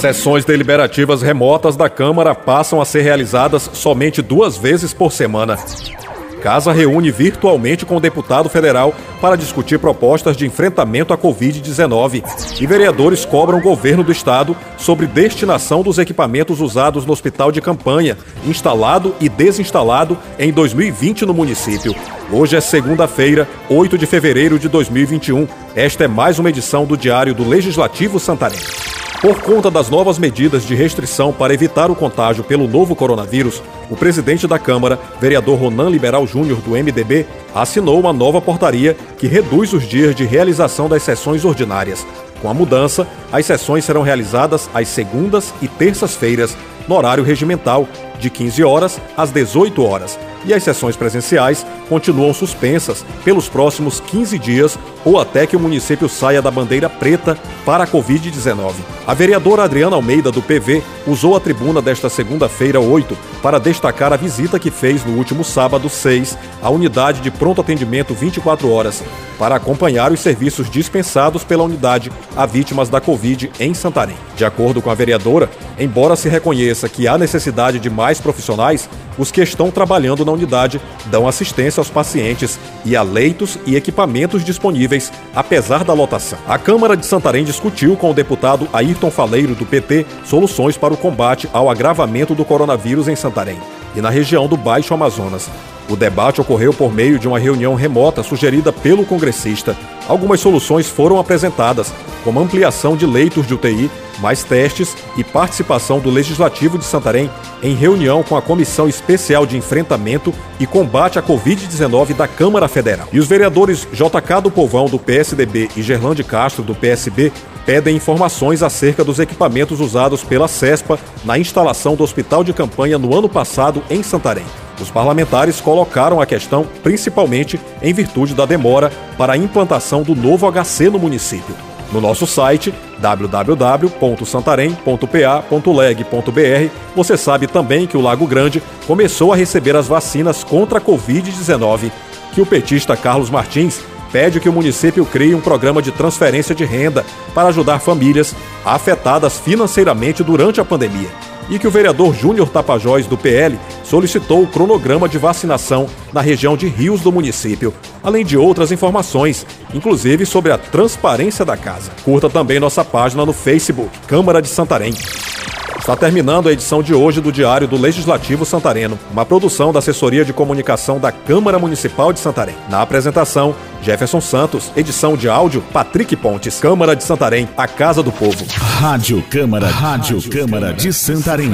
Sessões deliberativas remotas da Câmara passam a ser realizadas somente duas vezes por semana. Casa reúne virtualmente com o deputado federal para discutir propostas de enfrentamento à Covid-19. E vereadores cobram o governo do estado sobre destinação dos equipamentos usados no hospital de campanha, instalado e desinstalado em 2020 no município. Hoje é segunda-feira, 8 de fevereiro de 2021. Esta é mais uma edição do Diário do Legislativo Santarém. Por conta das novas medidas de restrição para evitar o contágio pelo novo coronavírus, o presidente da Câmara, vereador Ronan Liberal Júnior do MDB, assinou uma nova portaria que reduz os dias de realização das sessões ordinárias. Com a mudança, as sessões serão realizadas às segundas e terças-feiras, no horário regimental, de 15 horas às 18 horas, e as sessões presenciais continuam suspensas pelos próximos 15 dias ou até que o município saia da bandeira preta para a Covid-19. A vereadora Adriana Almeida, do PV, usou a tribuna desta segunda-feira, 8, para destacar a visita que fez no último sábado, 6, à unidade de pronto atendimento 24 horas, para acompanhar os serviços dispensados pela unidade a vítimas da Covid em Santarém. De acordo com a vereadora, embora se reconheça que há necessidade de mais profissionais, os que estão trabalhando na unidade dão assistência aos pacientes e há leitos e equipamentos disponíveis, apesar da lotação. A Câmara de Santarém discutiu com o deputado Ayrton Faleiro, do PT, soluções para o combate ao agravamento do coronavírus em Santarém e na região do Baixo Amazonas. O debate ocorreu por meio de uma reunião remota sugerida pelo congressista. Algumas soluções foram apresentadas, como ampliação de leitos de UTI, mais testes e participação do Legislativo de Santarém em reunião com a Comissão Especial de Enfrentamento e Combate à Covid-19 da Câmara Federal. E os vereadores JK do Povão, do PSDB, e Gerlande Castro, do PSB, pedem informações acerca dos equipamentos usados pela CESPA na instalação do hospital de campanha no ano passado em Santarém. Os parlamentares colocaram a questão principalmente em virtude da demora para a implantação do novo HC no município. No nosso site www.santarém.pa.leg.br você sabe também que o Lago Grande começou a receber as vacinas contra a Covid-19, que o petista Carlos Martins pede que o município crie um programa de transferência de renda para ajudar famílias afetadas financeiramente durante a pandemia e que o vereador Júnior Tapajós, do PL, solicitou o cronograma de vacinação na região de Rios do município, além de outras informações, inclusive sobre a transparência da casa. Curta também nossa página no Facebook, Câmara de Santarém. Está terminando a edição de hoje do Diário do Legislativo Santareno, uma produção da Assessoria de Comunicação da Câmara Municipal de Santarém. Na apresentação, Jefferson Santos, edição de áudio, Patrick Pontes, Câmara de Santarém, a Casa do Povo. Rádio Câmara, Rádio Câmara de Santarém.